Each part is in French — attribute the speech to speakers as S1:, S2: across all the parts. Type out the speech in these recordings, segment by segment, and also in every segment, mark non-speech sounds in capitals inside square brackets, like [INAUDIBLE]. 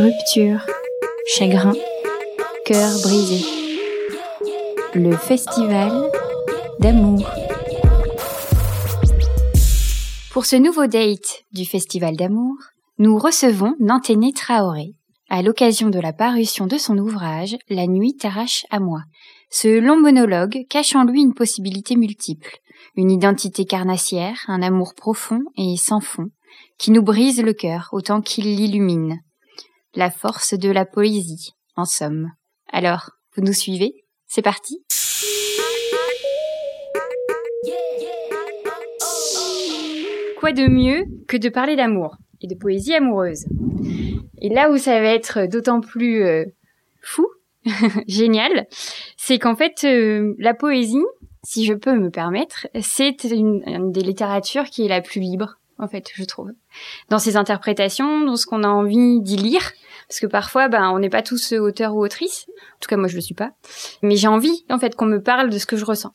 S1: Rupture, chagrin, cœur brisé. Le festival d'amour. Pour ce nouveau date du festival d'amour, nous recevons Nanténé Traoré à l'occasion de la parution de son ouvrage La nuit t'arrache à moi. Ce long monologue cache en lui une possibilité multiple, une identité carnassière, un amour profond et sans fond, qui nous brise le cœur autant qu'il l'illumine. La force de la poésie, en somme. Alors, vous nous suivez? C'est parti Quoi de mieux que de parler d'amour et de poésie amoureuse? Et là où ça va être d'autant plus euh, fou, [LAUGHS] génial, c'est qu'en fait, euh, la poésie, si je peux me permettre, c'est une, une des littératures qui est la plus libre en fait, je trouve. Dans ses interprétations, dans ce qu'on a envie d'y lire, parce que parfois, ben, on n'est pas tous auteurs ou autrices. En tout cas, moi, je le suis pas. Mais j'ai envie, en fait, qu'on me parle de ce que je ressens.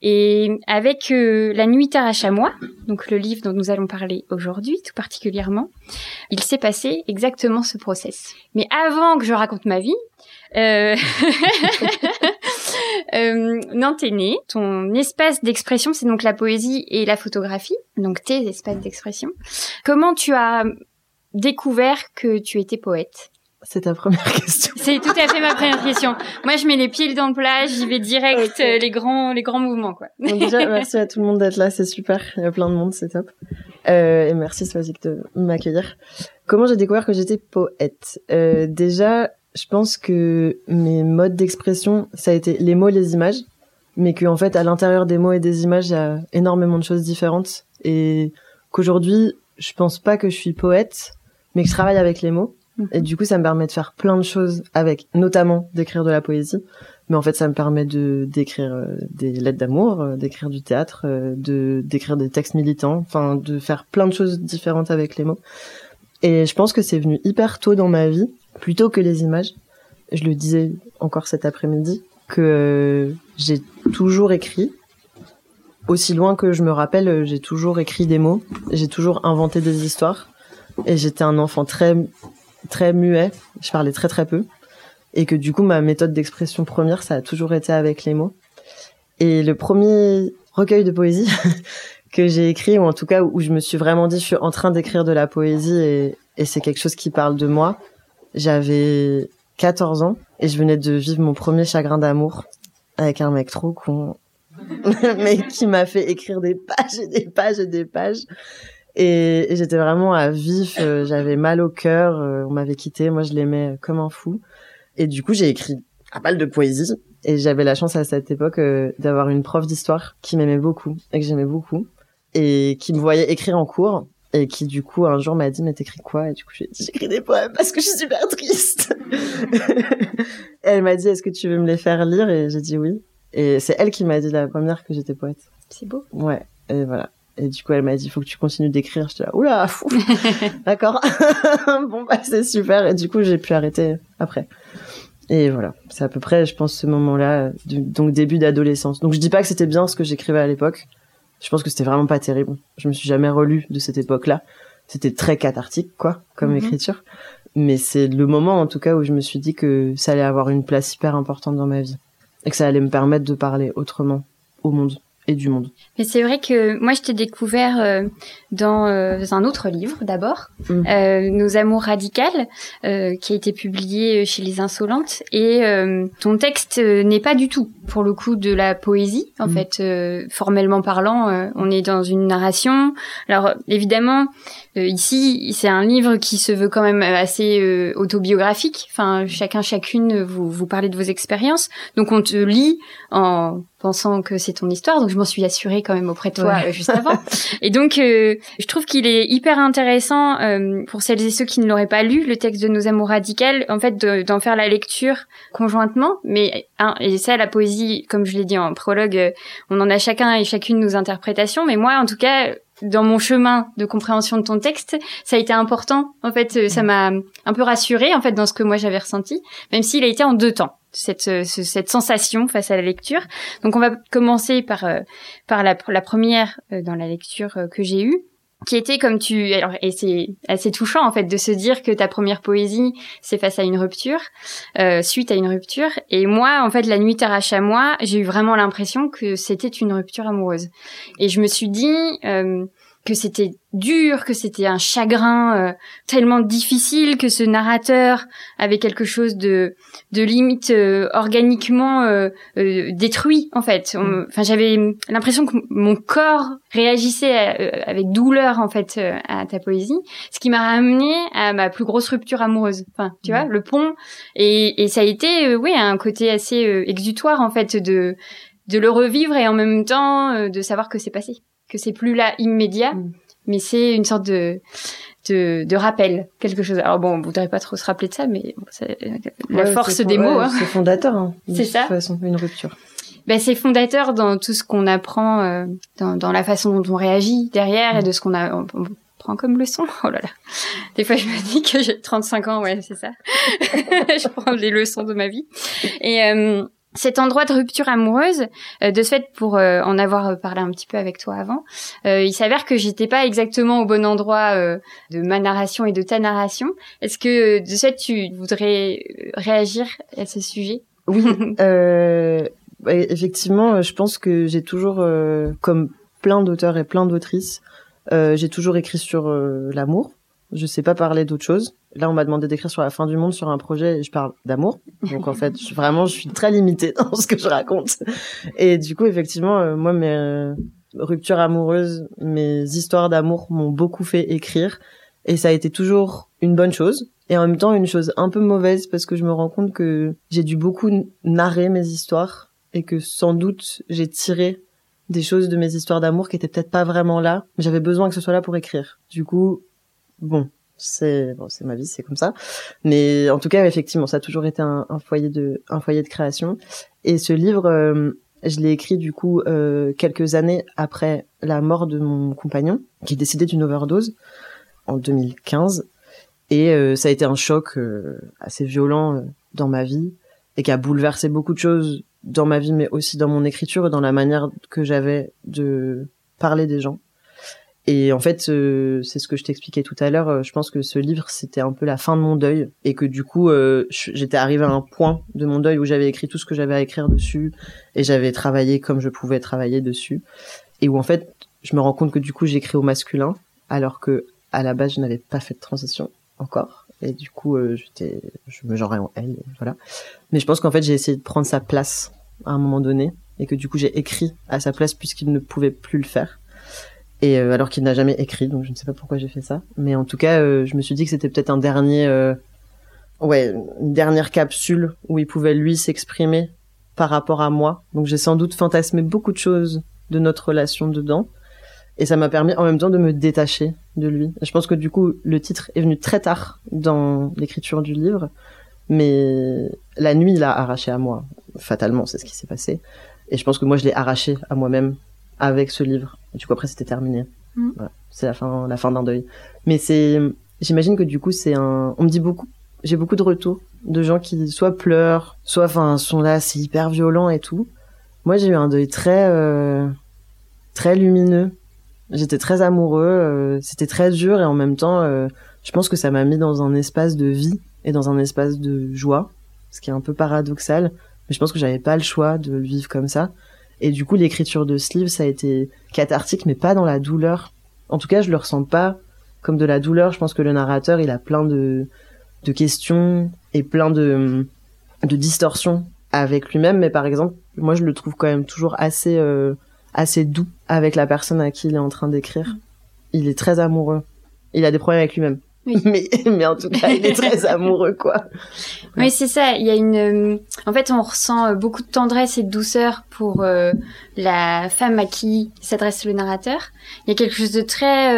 S1: Et avec euh, La nuit t'arrache à moi, donc le livre dont nous allons parler aujourd'hui tout particulièrement, il s'est passé exactement ce process. Mais avant que je raconte ma vie, euh... [LAUGHS] euh, né. Ton espace d'expression, c'est donc la poésie et la photographie, donc tes espaces d'expression. Comment tu as découvert que tu étais poète?
S2: C'est ta première [LAUGHS] question.
S1: C'est tout à fait ma première question. Moi, je mets les pieds dans le plat, j'y vais direct, okay. euh, les grands, les grands mouvements, quoi.
S2: Donc déjà, [LAUGHS] merci à tout le monde d'être là, c'est super. Il y a plein de monde, c'est top. Euh, et merci Swazik de m'accueillir. Comment j'ai découvert que j'étais poète? Euh, Déjà, je pense que mes modes d'expression, ça a été les mots, les images, mais qu'en fait, à l'intérieur des mots et des images, il y a énormément de choses différentes, et qu'aujourd'hui, je pense pas que je suis poète, mais que je travaille avec les mots. Et du coup, ça me permet de faire plein de choses avec, notamment d'écrire de la poésie. Mais en fait, ça me permet de d'écrire euh, des lettres d'amour, euh, d'écrire du théâtre, euh, de d'écrire des textes militants, enfin de faire plein de choses différentes avec les mots. Et je pense que c'est venu hyper tôt dans ma vie, plutôt que les images. Je le disais encore cet après-midi que j'ai toujours écrit. Aussi loin que je me rappelle, j'ai toujours écrit des mots, j'ai toujours inventé des histoires. Et j'étais un enfant très très muet, je parlais très très peu, et que du coup ma méthode d'expression première, ça a toujours été avec les mots. Et le premier recueil de poésie [LAUGHS] que j'ai écrit, ou en tout cas où je me suis vraiment dit, je suis en train d'écrire de la poésie et, et c'est quelque chose qui parle de moi, j'avais 14 ans et je venais de vivre mon premier chagrin d'amour avec un mec trop con, [LAUGHS] mais qui m'a fait écrire des pages et des pages et des pages. Et, j'étais vraiment à vif, euh, j'avais mal au cœur, euh, on m'avait quitté, moi je l'aimais comme un fou. Et du coup, j'ai écrit un balle de poésie et j'avais la chance à cette époque euh, d'avoir une prof d'histoire qui m'aimait beaucoup et que j'aimais beaucoup et qui me voyait écrire en cours et qui du coup un jour m'a dit mais t'écris quoi? Et du coup j'ai dit j'écris des poèmes parce que je suis super triste. [LAUGHS] elle m'a dit est-ce que tu veux me les faire lire? Et j'ai dit oui et c'est elle qui m'a dit la première que j'étais poète.
S1: C'est beau.
S2: Ouais et voilà. Et du coup, elle m'a dit, faut que tu continues d'écrire. J'étais là, oula, fou. [LAUGHS] D'accord. [LAUGHS] bon, bah, c'est super. Et du coup, j'ai pu arrêter après. Et voilà. C'est à peu près, je pense, ce moment-là, donc début d'adolescence. Donc, je dis pas que c'était bien ce que j'écrivais à l'époque. Je pense que c'était vraiment pas terrible. Je me suis jamais relu de cette époque-là. C'était très cathartique, quoi, comme mm -hmm. écriture. Mais c'est le moment, en tout cas, où je me suis dit que ça allait avoir une place hyper importante dans ma vie. Et que ça allait me permettre de parler autrement au monde et du monde.
S1: Mais c'est vrai que moi je t'ai découvert euh, dans euh, un autre livre d'abord, mmh. euh, Nos amours radicales, euh, qui a été publié chez Les Insolentes, et euh, ton texte n'est pas du tout pour le coup de la poésie. En mmh. fait, formellement parlant, on est dans une narration. Alors évidemment, ici c'est un livre qui se veut quand même assez autobiographique. Enfin, chacun chacune vous vous parlez de vos expériences, donc on te lit en pensant que c'est ton histoire, donc je m'en suis assurée quand même auprès de toi ouais. euh, juste avant. [LAUGHS] et donc, euh, je trouve qu'il est hyper intéressant euh, pour celles et ceux qui ne l'auraient pas lu, le texte de Nos Amours Radicales, en fait, d'en faire la lecture conjointement. Mais hein, et ça, la poésie, comme je l'ai dit en prologue, euh, on en a chacun et chacune nos interprétations. Mais moi, en tout cas, dans mon chemin de compréhension de ton texte, ça a été important. En fait, ça m'a un peu rassurée en fait dans ce que moi j'avais ressenti, même s'il a été en deux temps cette, cette sensation face à la lecture. Donc on va commencer par, euh, par la, première euh, dans la lecture euh, que j'ai eue. qui était comme tu alors et c'est assez touchant en fait de se dire que ta première poésie c'est face à une rupture euh, suite à une rupture et moi en fait la nuit t'arrache à moi j'ai eu vraiment l'impression que c'était une rupture amoureuse et je me suis dit euh, que c'était dur, que c'était un chagrin euh, tellement difficile que ce narrateur avait quelque chose de de limite euh, organiquement euh, détruit en fait. Mm. Enfin, j'avais l'impression que mon corps réagissait avec douleur en fait à ta poésie, ce qui m'a ramené à ma plus grosse rupture amoureuse. Enfin, tu vois, mm. le pont et, et ça a été oui un côté assez exutoire en fait de de le revivre et en même temps de savoir que c'est passé que c'est plus là immédiat, mm. mais c'est une sorte de, de, de rappel, quelque chose. Alors bon, on voudrait pas trop se rappeler de ça, mais c'est la force des mots. Hein.
S2: C'est fondateur. Hein,
S1: c'est ça.
S2: De toute façon, une rupture.
S1: Ben, c'est fondateur dans tout ce qu'on apprend, euh, dans, dans, la façon dont on réagit derrière et mm. de ce qu'on a. On, prend comme leçon. [LAUGHS] Oh là là. Des fois, je me dis que j'ai 35 ans, ouais, c'est ça. [LAUGHS] je prends les leçons de ma vie. Et euh, cet endroit de rupture amoureuse, euh, de ce fait, pour euh, en avoir parlé un petit peu avec toi avant, euh, il s'avère que j'étais pas exactement au bon endroit de ma narration et de ta narration. Est-ce que de ce fait, tu voudrais réagir à ce sujet?
S2: Oui, [LAUGHS] bah, effectivement, je pense que j'ai toujours, comme plein d'auteurs et plein d'autrices, j'ai toujours écrit sur l'amour. Je sais pas parler d'autre chose. Là, on m'a demandé d'écrire sur la fin du monde sur un projet et je parle d'amour. Donc en fait, vraiment, je suis très limitée dans ce que je raconte. Et du coup, effectivement, euh, moi, mes euh, ruptures amoureuses, mes histoires d'amour m'ont beaucoup fait écrire. Et ça a été toujours une bonne chose. Et en même temps, une chose un peu mauvaise parce que je me rends compte que j'ai dû beaucoup narrer mes histoires et que sans doute j'ai tiré des choses de mes histoires d'amour qui étaient peut-être pas vraiment là. J'avais besoin que ce soit là pour écrire. Du coup, bon, c'est bon, c'est ma vie, c'est comme ça. Mais en tout cas, effectivement, ça a toujours été un, foyer de un foyer de création. Et ce livre, euh, je l'ai écrit du coup euh, quelques années après la mort de mon compagnon, qui est décédé d'une overdose en 2015. Et euh, ça a été un choc assez violent dans ma vie et qui a bouleversé beaucoup de choses dans ma vie, mais aussi dans mon écriture et dans la manière que j'avais de parler des gens. Et en fait, euh, c'est ce que je t'expliquais tout à l'heure. Euh, je pense que ce livre, c'était un peu la fin de mon deuil et que du coup, euh, j'étais arrivée à un point de mon deuil où j'avais écrit tout ce que j'avais à écrire dessus et j'avais travaillé comme je pouvais travailler dessus. Et où en fait, je me rends compte que du coup, j'écris au masculin alors que à la base, je n'avais pas fait de transition encore. Et du coup, j'étais, je me genrais en elle, voilà. Mais je pense qu'en fait, j'ai essayé de prendre sa place à un moment donné et que du coup, j'ai écrit à sa place puisqu'il ne pouvait plus le faire et euh, alors qu'il n'a jamais écrit, donc je ne sais pas pourquoi j'ai fait ça. Mais en tout cas, euh, je me suis dit que c'était peut-être un dernier, euh, ouais, une dernière capsule où il pouvait lui s'exprimer par rapport à moi. Donc j'ai sans doute fantasmé beaucoup de choses de notre relation dedans. Et ça m'a permis en même temps de me détacher de lui. je pense que du coup, le titre est venu très tard dans l'écriture du livre. Mais la nuit l'a arraché à moi. Fatalement, c'est ce qui s'est passé. Et je pense que moi, je l'ai arraché à moi-même avec ce livre. Et du coup, après, c'était terminé. Mm. c'est la fin, la fin d'un deuil. Mais c'est, j'imagine que du coup, c'est un, on me dit beaucoup, j'ai beaucoup de retours de gens qui soit pleurent, soit, enfin, sont là, c'est hyper violent et tout. Moi, j'ai eu un deuil très, euh, très lumineux. J'étais très amoureux, euh, c'était très dur et en même temps, euh, je pense que ça m'a mis dans un espace de vie et dans un espace de joie, ce qui est un peu paradoxal. Mais je pense que j'avais pas le choix de le vivre comme ça. Et du coup, l'écriture de ce livre, ça a été cathartique, mais pas dans la douleur. En tout cas, je le ressens pas comme de la douleur. Je pense que le narrateur, il a plein de, de questions et plein de, de distorsions avec lui-même. Mais par exemple, moi, je le trouve quand même toujours assez, euh, assez doux avec la personne à qui il est en train d'écrire. Il est très amoureux. Il a des problèmes avec lui-même. [LAUGHS] Mais, mais en tout cas, il est très [LAUGHS] amoureux, quoi.
S1: Oui, c'est ça. Il y a une, euh, en fait, on ressent euh, beaucoup de tendresse et de douceur pour euh, la femme à qui s'adresse le narrateur. Il y a quelque chose de très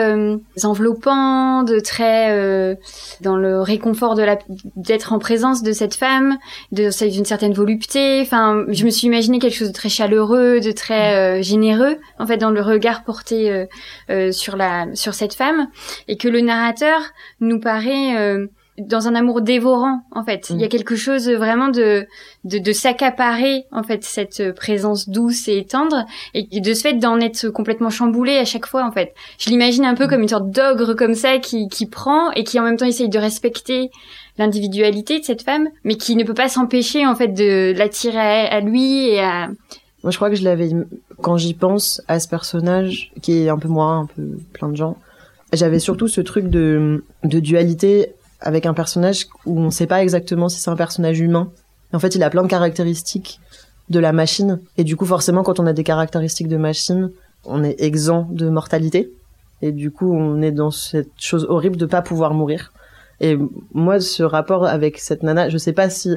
S1: enveloppant, de très dans le réconfort de la d'être en présence de cette femme, de d'une certaine volupté. Enfin, je me suis imaginé quelque chose de très chaleureux, de très généreux, en fait, dans le regard porté sur la sur cette femme, et que le narrateur nous paraît dans un amour dévorant en fait. Il y a mm. quelque chose vraiment de de, de s'accaparer en fait cette présence douce et tendre et de ce fait d'en être complètement chamboulé à chaque fois en fait. Je l'imagine un peu mm. comme une sorte d'ogre comme ça qui qui prend et qui en même temps essaye de respecter l'individualité de cette femme, mais qui ne peut pas s'empêcher en fait de l'attirer à, lui et à.
S2: Moi, je crois que je l'avais quand j'y pense à ce personnage qui est un peu moi, un peu plein de gens. J'avais surtout ce truc de de dualité avec un personnage où on ne sait pas exactement si c'est un personnage humain. En fait, il a plein de caractéristiques de la machine. Et du coup, forcément, quand on a des caractéristiques de machine, on est exempt de mortalité. Et du coup, on est dans cette chose horrible de pas pouvoir mourir. Et moi, ce rapport avec cette nana, je sais pas si, à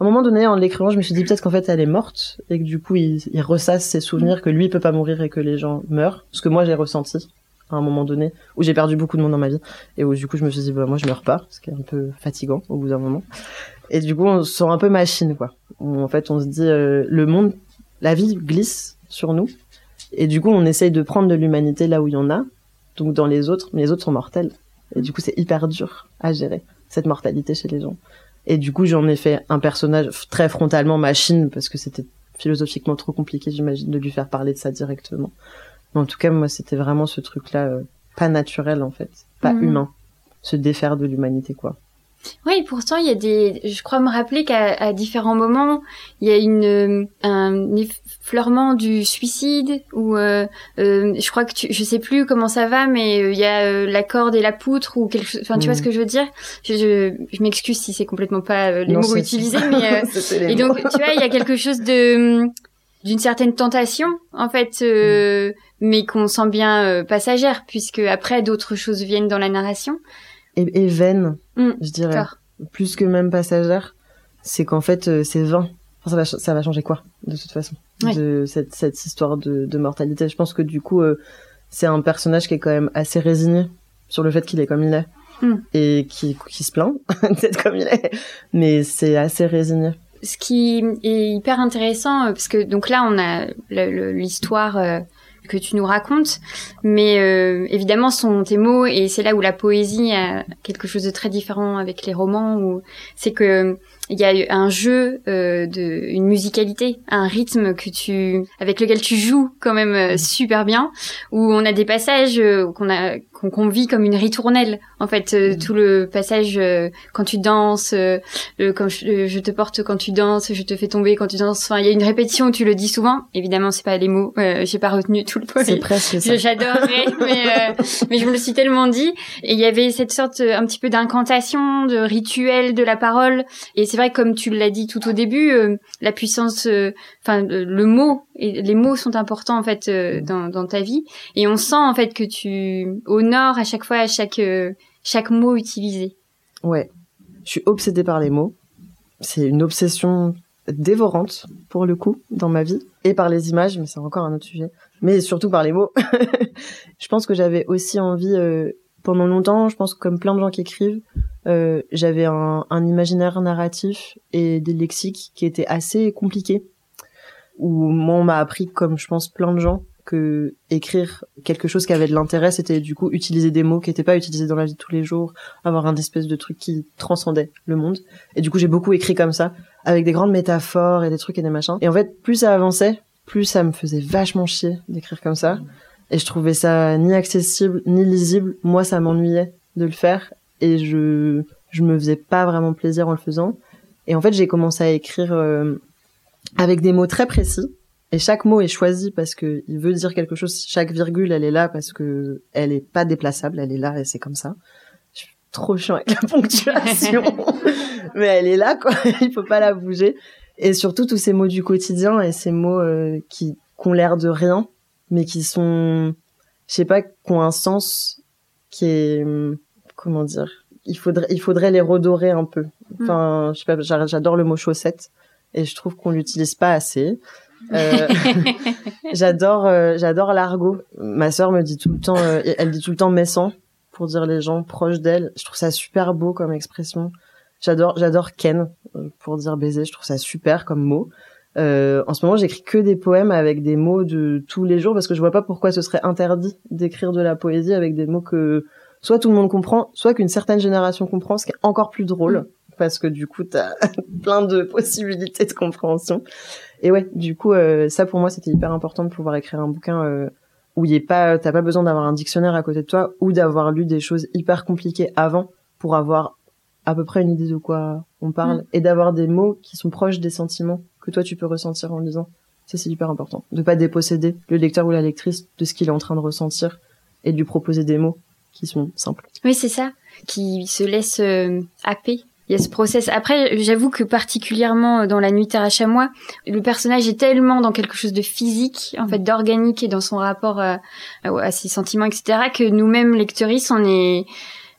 S2: un moment donné, en l'écrivant, je me suis dit peut-être qu'en fait, elle est morte et que du coup, il, il ressasse ses souvenirs que lui, il peut pas mourir et que les gens meurent. Ce que moi, j'ai ressenti à un moment donné où j'ai perdu beaucoup de monde dans ma vie et où du coup je me suis dit bah moi je meurs pas ce qui est un peu fatigant au bout d'un moment. Et du coup on se un peu machine quoi. En fait on se dit euh, le monde la vie glisse sur nous et du coup on essaye de prendre de l'humanité là où il y en a donc dans les autres mais les autres sont mortels. Et du coup c'est hyper dur à gérer cette mortalité chez les gens. Et du coup j'en ai fait un personnage très frontalement machine parce que c'était philosophiquement trop compliqué j'imagine de lui faire parler de ça directement en tout cas, moi, c'était vraiment ce truc-là, euh, pas naturel en fait, pas mhm. humain, se défaire de l'humanité, quoi.
S1: Oui, pourtant il y a des. Je crois me rappeler qu'à différents moments, il y a une euh, un effleurement du suicide ou euh, je crois que tu, je sais plus comment ça va, mais il y a la corde et la poutre ou quelque chose. Enfin, tu vois ce mhm. que je veux dire? Je, je, m'excuse si c'est complètement pas les mots utilisés, mais [LAUGHS] et donc tu vois, il y a quelque chose de d'une certaine tentation en fait. Mm mais qu'on sent bien euh, passagère, puisque après d'autres choses viennent dans la narration.
S2: Et, et vaine, mm, je dirais. Plus que même passagère, c'est qu'en fait euh, c'est vain. ça, va, ça va changer quoi, de toute façon, de cette, cette histoire de, de, mortalité. Je pense que du coup, euh, c'est un personnage qui est quand même assez résigné sur le fait qu'il est comme il est. Mm. Et qui, qui se plaint [LAUGHS] d'être comme il est, mais c'est assez résigné
S1: ce qui est hyper intéressant parce que donc là on a l'histoire que tu nous racontes, mais euh, évidemment sont tes mots et c'est là où la poésie a quelque chose de très différent avec les romans où c'est que il y a un jeu euh, de une musicalité, un rythme que tu avec lequel tu joues quand même euh, super bien où on a des passages euh, qu'on a qu'on vit comme une ritournelle en fait euh, mm. tout le passage euh, quand tu danses euh, quand je, te porte quand tu danses je te fais tomber quand tu danses. Enfin il y a une répétition où tu le dis souvent. Évidemment c'est pas les mots j'ai pas retenu tout le poème.
S2: c'est presque ça.
S1: j'adorerais [LAUGHS] mais mais je me le suis tellement dit. Et il y avait cette sorte un petit peu d'incantation de rituel de la parole. Et c'est vrai comme tu l'as dit tout au début la puissance enfin le mot et les mots sont importants en fait dans, dans ta vie et on sent en fait que tu à chaque fois à chaque euh, chaque mot utilisé.
S2: Ouais, je suis obsédée par les mots. C'est une obsession dévorante pour le coup dans ma vie et par les images, mais c'est encore un autre sujet. Mais surtout par les mots. [LAUGHS] je pense que j'avais aussi envie euh, pendant longtemps, je pense comme plein de gens qui écrivent, euh, j'avais un, un, imaginaire narratif et des lexiques qui étaient assez compliqués. Où moi on m'a appris comme je pense plein de gens que écrire quelque chose qui avait de l'intérêt, c'était du coup utiliser des mots qui n'étaient pas utilisés dans la vie de tous les jours, avoir un espèce de truc qui transcendait le monde. Et du coup, j'ai beaucoup écrit comme ça, avec des grandes métaphores et des trucs et des machins. Et en fait, plus ça avançait, plus ça me faisait vachement chier d'écrire comme ça. Et je trouvais ça ni accessible, ni lisible. Moi, ça m'ennuyait de le faire. Et je, je me faisais pas vraiment plaisir en le faisant. Et en fait, j'ai commencé à écrire euh, avec des mots très précis et chaque mot est choisi parce que il veut dire quelque chose. Chaque virgule, elle est là parce que elle est pas déplaçable. Elle est là et c'est comme ça. Je suis trop chiant avec la [LAUGHS] ponctuation, [LAUGHS] mais elle est là quoi. [LAUGHS] il faut pas la bouger. Et surtout tous ces mots du quotidien et ces mots euh, qui, ont l'air de rien, mais qui sont, je sais pas, qui ont un sens qui est, comment dire. Il faudrait, il faudrait les redorer un peu. Mm. Enfin, je sais pas, j'adore le mot chaussette et je trouve qu'on l'utilise pas assez. Euh, [LAUGHS] [LAUGHS] j'adore, euh, j'adore l'argot. Ma sœur me dit tout le temps, euh, elle dit tout le temps messant pour dire les gens proches d'elle. Je trouve ça super beau comme expression. J'adore, j'adore Ken pour dire baiser. Je trouve ça super comme mot. en ce moment, j'écris que des poèmes avec des mots de tous les jours parce que je vois pas pourquoi ce serait interdit d'écrire de la poésie avec des mots que soit tout le monde comprend, soit qu'une certaine génération comprend, ce qui est encore plus drôle. Parce que du coup, t'as [LAUGHS] plein de possibilités de compréhension. Et ouais, du coup, euh, ça pour moi, c'était hyper important de pouvoir écrire un bouquin euh, où il est pas, t'as pas besoin d'avoir un dictionnaire à côté de toi ou d'avoir lu des choses hyper compliquées avant pour avoir à peu près une idée de quoi on parle mm. et d'avoir des mots qui sont proches des sentiments que toi tu peux ressentir en lisant. Ça c'est hyper important. De pas déposséder le lecteur ou la lectrice de ce qu'il est en train de ressentir et de lui proposer des mots
S1: Oui, c'est ça, qui se laisse euh, happer. Il y a ce process. Après, j'avoue que particulièrement dans La Nuit t'arrache à moi, le personnage est tellement dans quelque chose de physique, en fait, d'organique et dans son rapport à, à ses sentiments, etc., que nous-mêmes, lecteuristes, on est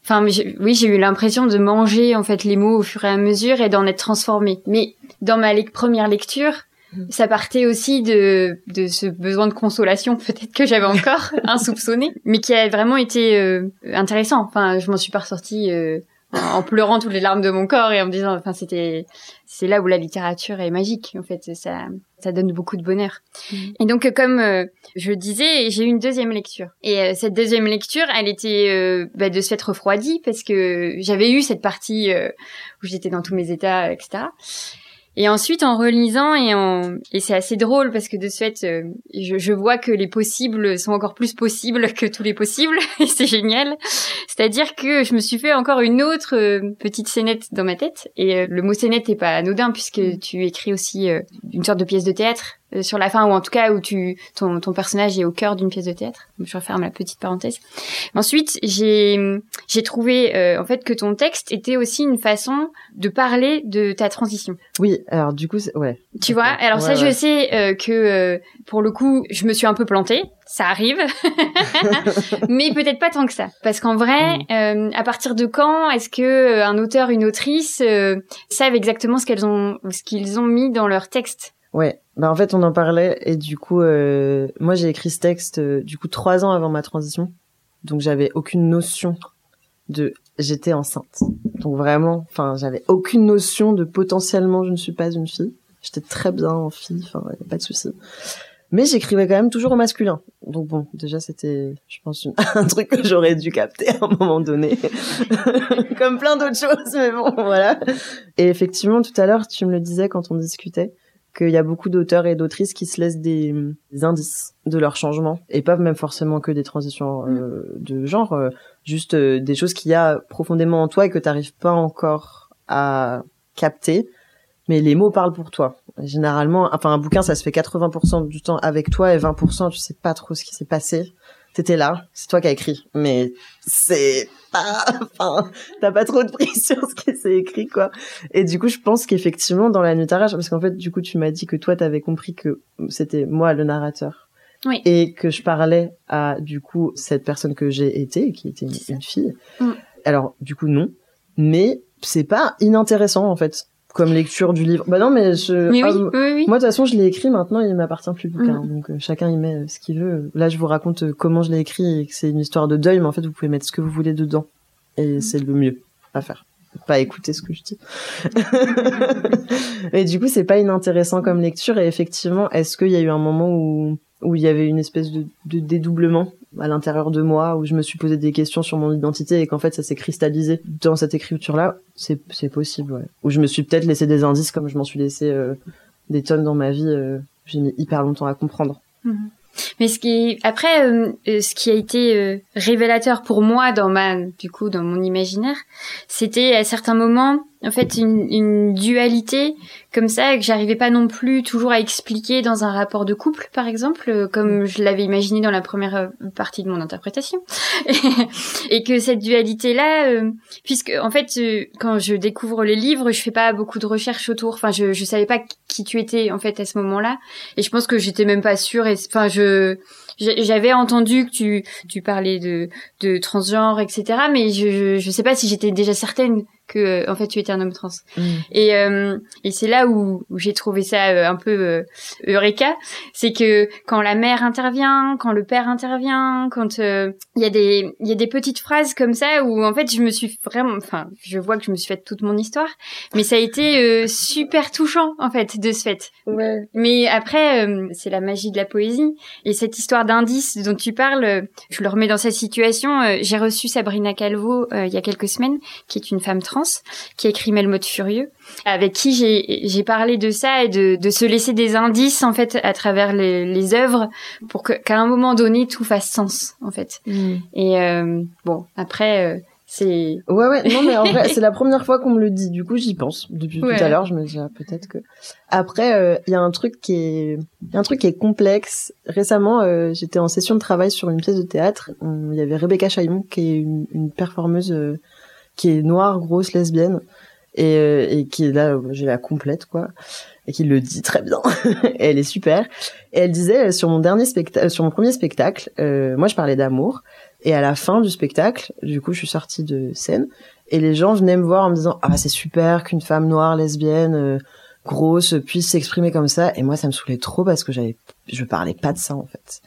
S1: Enfin, oui, j'ai eu l'impression de manger en fait les mots au fur et à mesure et d'en être transformé. Mais dans ma première lecture. [LAUGHS] ça partait aussi de, de ce besoin de consolation [LAUGHS] peut-être que j'avais encore [LAUGHS] insoupçonné, mais qui a vraiment été euh, intéressant. Enfin, je m'en suis pas ressortie euh, en pleurant toutes les larmes de mon corps et en me disant, enfin, c'était, c'est là où la littérature est magique. En fait, ça, ça donne beaucoup de bonheur. Mm. Et donc, comme euh, je le disais, j'ai eu une deuxième lecture. Et euh, cette deuxième lecture, elle était euh, bah, de se fait refroidie parce que j'avais eu cette partie où j'étais dans tous mes états, etc. Et ensuite, en relisant et en et c'est assez drôle parce que de ce fait, euh, je, je, vois que les possibles sont encore plus possibles que tous les possibles [LAUGHS] et c'est génial. C'est-à-dire que je me suis fait encore une autre euh, petite scénette dans ma tête et euh, le mot scénette est pas anodin puisque mm. tu écris aussi une sorte de pièce de théâtre sur la fin ou en tout cas où tu ton, ton personnage est au cœur d'une pièce de théâtre. Je referme la petite parenthèse. Ensuite, j'ai j'ai trouvé euh, en fait que ton texte était aussi une façon de parler de ta transition.
S2: Oui, alors du coup ouais.
S1: Tu vois, alors ça je sais euh, que pour le coup, je me suis un peu plantée, ça arrive. [LAUGHS] mais peut-être pas tant que ça parce qu'en vrai, mm. à partir de quand est-ce que un auteur une autrice savent exactement ce qu'elles ont ce qu'ils ont mis dans leur texte?
S2: Ouais, bah en fait on en parlait et du coup euh, moi j'ai écrit ce texte euh, du coup trois ans avant ma transition, donc j'avais aucune notion de j'étais enceinte, donc vraiment, enfin j'avais aucune notion de potentiellement je ne suis pas une fille, j'étais très bien en fille, enfin pas de souci, mais j'écrivais quand même toujours au masculin, donc bon déjà c'était je pense [LAUGHS] un truc que j'aurais dû capter à un moment donné, [LAUGHS] comme plein d'autres choses, mais bon voilà. Et effectivement tout à l'heure tu me le disais quand on discutait qu'il y a beaucoup d'auteurs et d'autrices qui se laissent des, indices de leur changement et pas même forcément que des transitions euh, mm. de genre, euh, juste euh, des choses qu'il y a profondément en toi et que t'arrives pas encore à capter, mais les mots parlent pour toi. Généralement, enfin un bouquin ça se fait 80% du temps avec toi et 20% tu sais pas trop ce qui s'est passé t'étais là, c'est toi qui as écrit, mais c'est pas, [LAUGHS] enfin, t'as pas trop de prise [LAUGHS] sur ce qui s'est écrit, quoi. Et du coup, je pense qu'effectivement, dans la narration, parce qu'en fait, du coup, tu m'as dit que toi, t'avais compris que c'était moi le narrateur.
S1: Oui.
S2: Et que je parlais à, du coup, cette personne que j'ai été, qui était une, fille. Mm. Alors, du coup, non. Mais c'est pas inintéressant, en fait comme lecture du livre. Bah non, mais je.
S1: Mais oui, oui,
S2: Moi, de toute façon, je l'ai écrit. Maintenant, il m'appartient plus le bouquin. Mm. Donc, euh, chacun y met euh, ce qu'il veut. Là, je vous raconte euh, comment je l'ai écrit et que c'est une histoire de deuil, mais en fait, vous pouvez mettre ce que vous voulez dedans. Et mm. c'est le mieux à faire. Pas écouter ce que je dis. [LAUGHS] et du coup, c'est pas inintéressant comme lecture. Et effectivement, est-ce qu'il y a eu un moment où où il y avait une espèce de, de dédoublement? À l'intérieur de moi où je me suis posé des questions sur mon identité et qu'en fait ça s'est cristallisé dans cette écriture là c'est c'est possible ouais je me suis peut-être laissé des indices comme je m'en suis laissé euh, des tonnes dans ma vie euh, j'ai mis hyper longtemps à comprendre
S1: mhm. Mais ce qui après, euh, euh, ce qui a été euh, révélateur pour moi dans ma, du coup, dans mon imaginaire, c'était à certains moments, en fait, une, une dualité comme ça que j'arrivais pas non plus toujours à expliquer dans un rapport de couple, par exemple, comme je l'avais imaginé dans la première partie de mon interprétation, [LAUGHS] et que cette dualité-là, puisque en fait, quand je découvre les livres, je fais pas beaucoup de recherches autour. Enfin, je je savais pas qui tu étais en fait à ce moment-là, et je pense que j'étais même pas sûre. Et enfin, je j'avais entendu que tu tu parlais de de transgenre etc mais je je, sais pas si j'étais déjà certaine que en fait tu étais un homme trans. Mm. Et euh, et c'est là où, où j'ai trouvé ça euh, un peu euh, eureka, c'est que quand la mère intervient, quand le père intervient, quand il y a des il y a des petites phrases comme ça où en fait je me suis vraiment enfin je vois que je me suis fait toute mon histoire, mais ça a été super touchant en fait de ce fait.
S2: Ouais.
S1: Mais après c'est la magie de la poésie et cette histoire d'indice dont tu parles, je le remets dans cette situation, j'ai reçu Sabrina Calvo il y a quelques semaines qui est une femme trans qui a écrit Melmoth Furieux, avec qui j'ai parlé de ça et de, de, se laisser des indices en fait à travers les, les œuvres pour qu'à un moment donné tout fasse sens en fait. Mm. Et euh, bon après. Euh, c'est
S2: ouais ouais non mais en vrai [LAUGHS] c'est la première fois qu'on me le dit du coup j'y pense depuis tout à l'heure je me dis ah, peut-être que après euh, il y a un truc qui est y a un truc qui est complexe récemment j'étais en session de travail sur une pièce de théâtre il y avait Rebecca Chaillon qui est une, une performeuse qui est noire, grosse, lesbienne, et, euh, et qui est là, j'ai la complète, quoi, et qui le dit très bien. [LAUGHS] elle est super. Et elle disait, sur mon dernier spectacle, sur mon premier spectacle, euh, moi je parlais d'amour, et à la fin du spectacle, du coup je suis sortie de scène, et les gens venaient me voir en me disant, ah c'est super qu'une femme noire, lesbienne, euh, grosse, puisse s'exprimer comme ça, et moi ça me saoulait trop parce que j'avais, je parlais pas de ça en fait.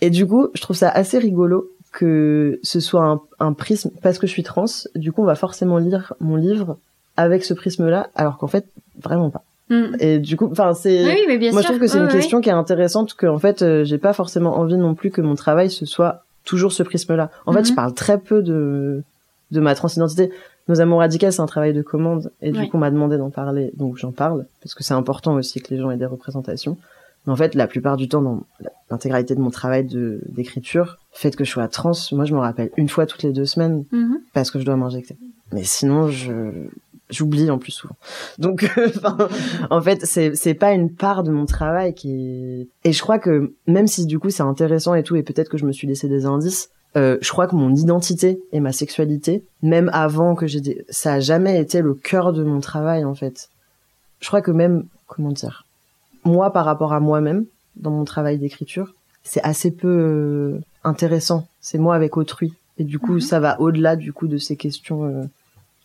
S2: Et du coup, je trouve ça assez rigolo que ce soit un, prisme parce que je suis trans. Du coup, on va forcément lire mon livre avec ce prisme-là, alors qu'en fait, vraiment pas. Mm. Et du coup, enfin, c'est. moi, je trouve que c'est une question qui est intéressante, que en fait, euh, j'ai pas forcément envie non plus que mon travail ce soit toujours ce prisme-là. En fait, je mm-hmm. parle très peu de de ma transidentité. Nos amours radicales, c'est un travail de commande, et du coup, on m'a demandé d'en parler, donc j'en parle parce que c'est important aussi que les gens aient des représentations. Mais en fait, la plupart du temps, dans l'intégralité de mon travail d'écriture, fait que je sois trans, moi, je me rappelle une fois toutes les deux semaines mhm. parce que je dois m'injecter. Mais sinon, je j'oublie en plus souvent. Donc, [LAUGHS] en fait, c'est c'est pas une part de mon travail qui est... et je crois que même si du coup c'est intéressant et tout, et peut-être que je me suis laissé des indices. Euh, je crois que mon identité et ma sexualité, même avant que j'ai des... ça a jamais été le cœur de mon travail en fait. Je crois que même comment dire moi par rapport à moi-même dans mon travail d'écriture, c'est assez peu euh, intéressant. C'est moi avec autrui. Et du coup, mhm. ça va au-delà du coup de ces questions euh,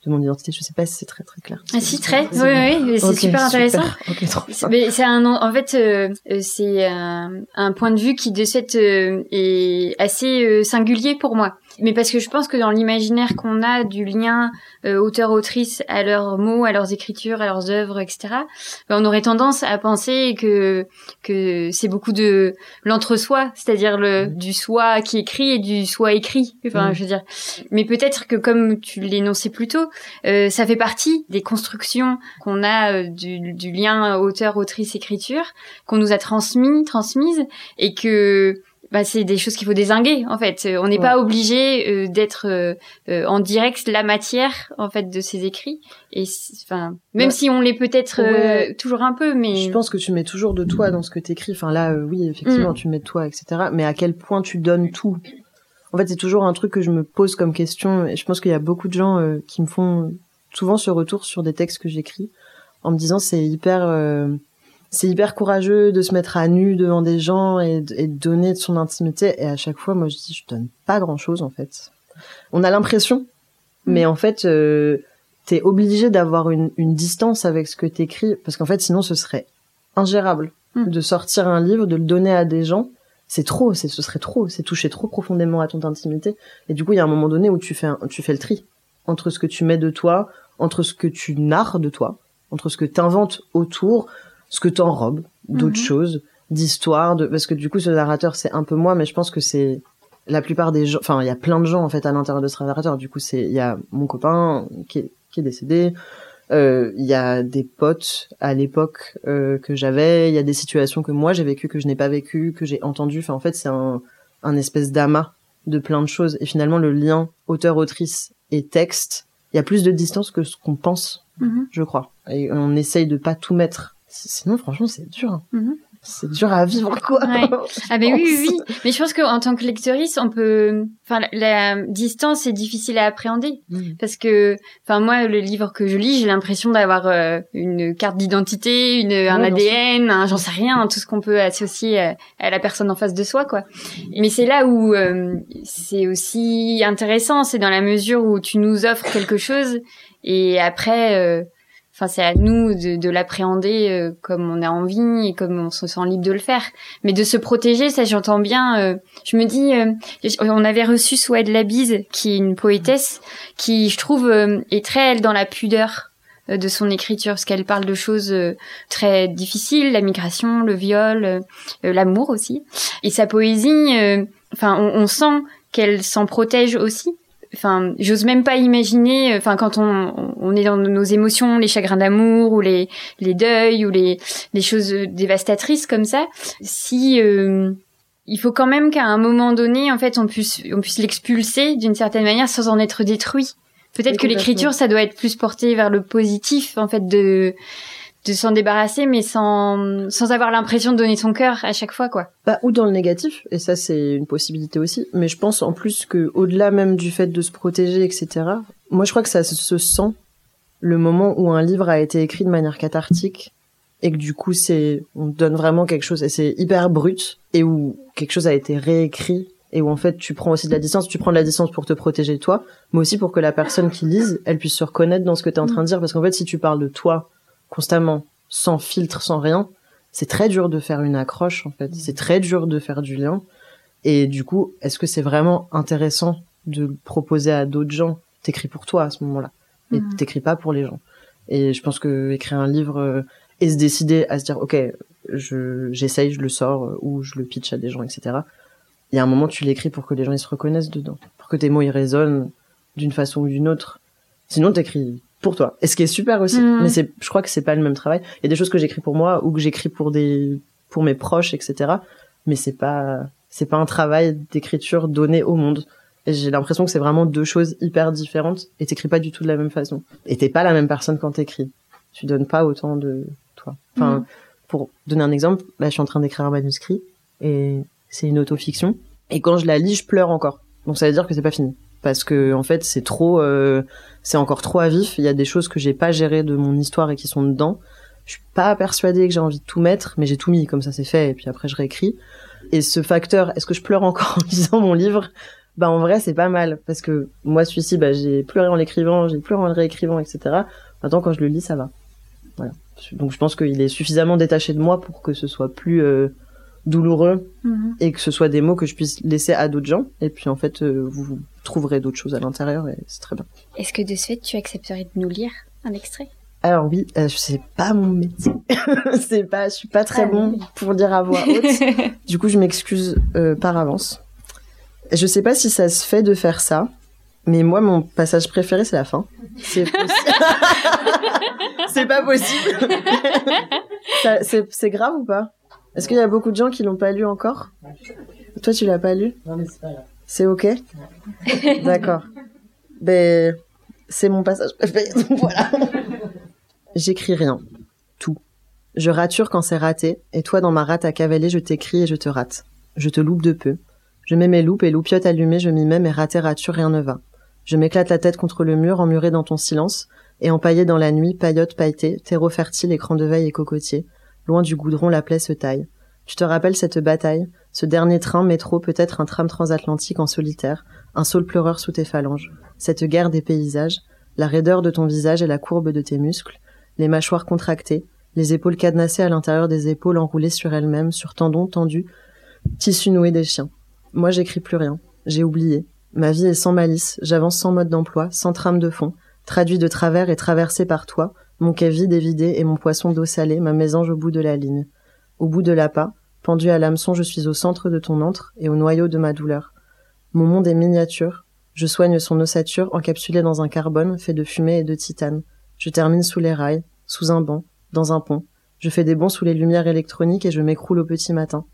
S2: de mon identité. Je sais pas si c'est très très clair.
S1: Ah si très, oui oui, c'est super intéressant. [LAUGHS] mais c'est un, en fait, euh, c'est un, un, point de vue qui de cette est assez singulier pour moi mais parce que je pense que dans l'imaginaire qu'on a du lien euh, auteur-autrice à leurs mots, à leurs écritures, à leurs œuvres, etc., ben, on aurait tendance à penser que que c'est beaucoup de l'entre-soi, c'est-à-dire le mmh. du soi qui écrit et du soi écrit. Enfin, mmh. je veux dire. Mais peut-être que comme tu l'énonçais plus tôt, euh, ça fait partie des constructions qu'on a euh, du, du lien auteur-autrice-écriture qu'on nous a transmis, transmises, et que bah, c'est des choses qu'il faut désinguer en fait. Euh, on n'est pas obligé euh, d'être euh, en direct la matière en fait de ces écrits. Et enfin, même si on l'est peut-être toujours un peu, mais
S2: je pense que tu mets toujours de toi dans ce que t'écris. Enfin là, oui, effectivement, mm. tu mets de toi, etc. Mais à quel point tu donnes tout? En fait, c'est toujours un truc que je me pose comme question. Et je pense qu'il y a beaucoup de gens qui me font souvent ce retour sur des textes que j'écris en me disant c'est hyper c'est hyper courageux de se mettre à nu devant des gens et, de donner de son intimité. Et à chaque fois, moi, je dis, je donne pas grand chose, en fait. On a l'impression, mais en fait, euh, t'es obligé d'avoir une, une, distance avec ce que t'écris, parce qu'en fait, sinon, ce serait ingérable hmm. de sortir un livre, de le donner à des gens. C'est trop, c'est, ce serait trop, c'est toucher trop profondément à ton intimité. Et du coup, il y a un moment donné où tu fais, tu fais le tri entre ce que tu mets de toi, entre ce que tu narres de toi, entre ce que t'inventes autour, ce que t'enrobes d'autres mhm. choses, d'histoires, de parce que du coup ce narrateur c'est un peu moi, mais je pense que c'est la plupart des gens, enfin il y a plein de gens en fait à l'intérieur de ce narrateur. Du coup c'est il y a mon copain qui est, qui est décédé, euh, il y a des potes à l'époque euh, que j'avais, il y a des situations que moi j'ai vécues que je n'ai pas vécues, que j'ai entendues. Enfin en fait c'est un un espèce d'amas de plein de choses et finalement le lien auteur-autrice et texte, il y a plus de distance que ce qu'on pense, mhm. je crois. Et on essaye de pas tout mettre Sinon, franchement, c'est dur. Hein.
S1: Mhm.
S2: c'est dur à vivre quoi.
S1: Ah [LAUGHS] ben oui, oui, oui. Mais je pense qu'en tant que lectrice, on peut, enfin, la, distance est difficile à appréhender mm. parce que, enfin, moi, le livre que je lis, j'ai l'impression d'avoir euh, une carte d'identité, une, un ADN, j'en sais rien, tout ce qu'on peut associer à, la personne en face de soi, quoi. Mais c'est là où euh, c'est aussi intéressant, c'est dans la mesure où tu nous offres quelque chose et après. Euh, Enfin, c'est à nous de, de l'appréhender euh, comme on a envie et comme on se sent libre de le faire. Mais de se protéger, ça j'entends bien. Euh, je me dis, euh, on avait reçu Soued Labise, qui est une poétesse, qui je trouve est très elle dans la pudeur de son écriture, parce qu'elle parle de choses très difficiles, la migration, le viol, l'amour aussi. Et sa poésie, enfin, on, on sent qu'elle s'en protège aussi enfin j'ose même pas imaginer enfin quand on, on est dans nos émotions les chagrins d'amour ou les les deuils ou les les choses dévastatrices comme ça si euh, il faut quand même qu'à un moment donné en fait on puisse on puisse l'expulser d'une certaine manière sans en être détruit. Peut-être que l'écriture ça doit être plus porté vers le positif en fait de de s'en débarrasser mais sans sans avoir l'impression de donner son cœur à chaque fois quoi.
S2: Bah ou dans le négatif et ça c'est une possibilité aussi mais je pense en plus que au-delà même du fait de se protéger etc. Moi je crois que ça se sent le moment où un livre a été écrit de manière cathartique et que du coup c'est on donne vraiment quelque chose et c'est hyper brut et où quelque chose a été réécrit et où en fait tu prends aussi de la distance, tu prends de la distance pour te protéger toi, mais aussi pour que la personne qui lise, elle puisse se reconnaître dans ce que tu es en train de dire parce qu'en fait si tu parles de toi constamment, sans filtre, sans rien, c'est très dur de faire une accroche en fait. C'est très dur de faire du lien. Et du coup, est-ce que c'est vraiment intéressant de proposer à d'autres gens? T'écris pour toi à ce moment-là, et mmh. t'écris pas pour les gens. Et je pense que écrire un livre euh, et se décider à se dire ok, je j'essaye, je le sors euh, ou je le pitch à des gens, etc. Il y a un moment, tu l'écris pour que les gens ils se reconnaissent dedans, pour que tes mots ils résonnent d'une façon ou d'une autre. Sinon, t'écris pour toi. Et ce qui est super aussi. Mm. Mais c'est, je crois que c'est pas le même travail. Il y a des choses que j'écris pour moi ou que j'écris pour des, pour mes proches, etc. Mais c'est pas, c'est pas un travail d'écriture donné au monde. Et j'ai l'impression que c'est vraiment deux choses hyper différentes et t'écris pas du tout de la même façon. Et t'es pas la même personne quand t'écris. Tu donnes pas autant de toi. Enfin, mm. pour donner un exemple, là, je suis en train d'écrire un manuscrit et c'est une autofiction. Et quand je la lis, je pleure encore. Donc ça veut dire que c'est pas fini parce que en fait c'est trop euh, c'est encore trop à vif il y a des choses que j'ai pas gérées de mon histoire et qui sont dedans. Je suis pas persuadée que j'ai envie de tout mettre mais j'ai tout mis comme ça c'est fait. Et puis après je réécris. Et ce facteur est-ce que je pleure encore [LAUGHS] en lisant mon livre? Bah en vrai c'est pas mal. Parce que moi celui-ci bah j'ai pleuré en l'écrivant j'ai pleuré en le réécrivant etc maintenant quand je le lis ça va. Voilà. Donc je pense qu'il est suffisamment détaché de moi pour que ce soit plus euh, douloureux mhm. et que ce soit des mots que je puisse laisser à d'autres gens et puis en fait euh, vous, trouverez d'autres choses à l'intérieur et c'est très bien.
S1: Est-ce que de ce fait tu accepterais de nous lire un extrait?
S2: Alors oui, euh, sais pas mon métier. [LAUGHS] c'est pas, je suis pas très ah bon pour dire à voix haute. [LAUGHS] du coup, je m'excuse euh, par avance. Je sais pas si ça se fait de faire ça, mais moi, mon passage préféré, c'est la fin. C'est [LAUGHS] c'est pas possible. c'est grave ou pas? Est-ce qu'il y a beaucoup de gens qui l'ont pas lu encore? Toi, tu l'as pas lu?
S3: Non, mais c'est pas grave.
S2: C'est ok? [LAUGHS] D'accord. Ben, c'est mon passage préféré, voilà. J'écris rien. Tout. Je rature quand c'est raté, et toi, dans ma rate à cavaler, je t'écris et je te rate. Je te loupe de peu. Je mets mes loupes et loupiottes allumées, je m'y mets, mais raté, rature, rien ne va. Je m'éclate la tête contre le mur, emmuré dans ton silence, et empaillé dans la nuit, paillote pailleté, terreau fertile, écran de veille et cocotier, Loin du goudron, la plaie se taille. Tu te rappelles cette bataille, ce dernier train métro, peut-être un tram transatlantique en solitaire, un saule pleureur sous tes phalanges, cette guerre des paysages, la raideur de ton visage et la courbe de tes muscles, les mâchoires contractées, les épaules cadenassées à l'intérieur des épaules enroulées sur elles-mêmes, sur tendons tendus, tissu noué des chiens. Moi, j'écris plus rien. J'ai oublié. Ma vie est sans malice, j'avance sans mode d'emploi, sans trame de fond, traduit de travers et traversé par toi, mon quai vide et vidé et mon poisson d'eau salée, ma mésange au bout de la ligne. Au bout de l'appât, pendu à l'hameçon, je suis au centre de ton antre et au noyau de ma douleur. Mon monde est miniature. Je soigne son ossature encapsulée dans un carbone fait de fumée et de titane. Je termine sous les rails, sous un banc, dans un pont. Je fais des bonds sous les lumières électroniques et je m'écroule au petit matin.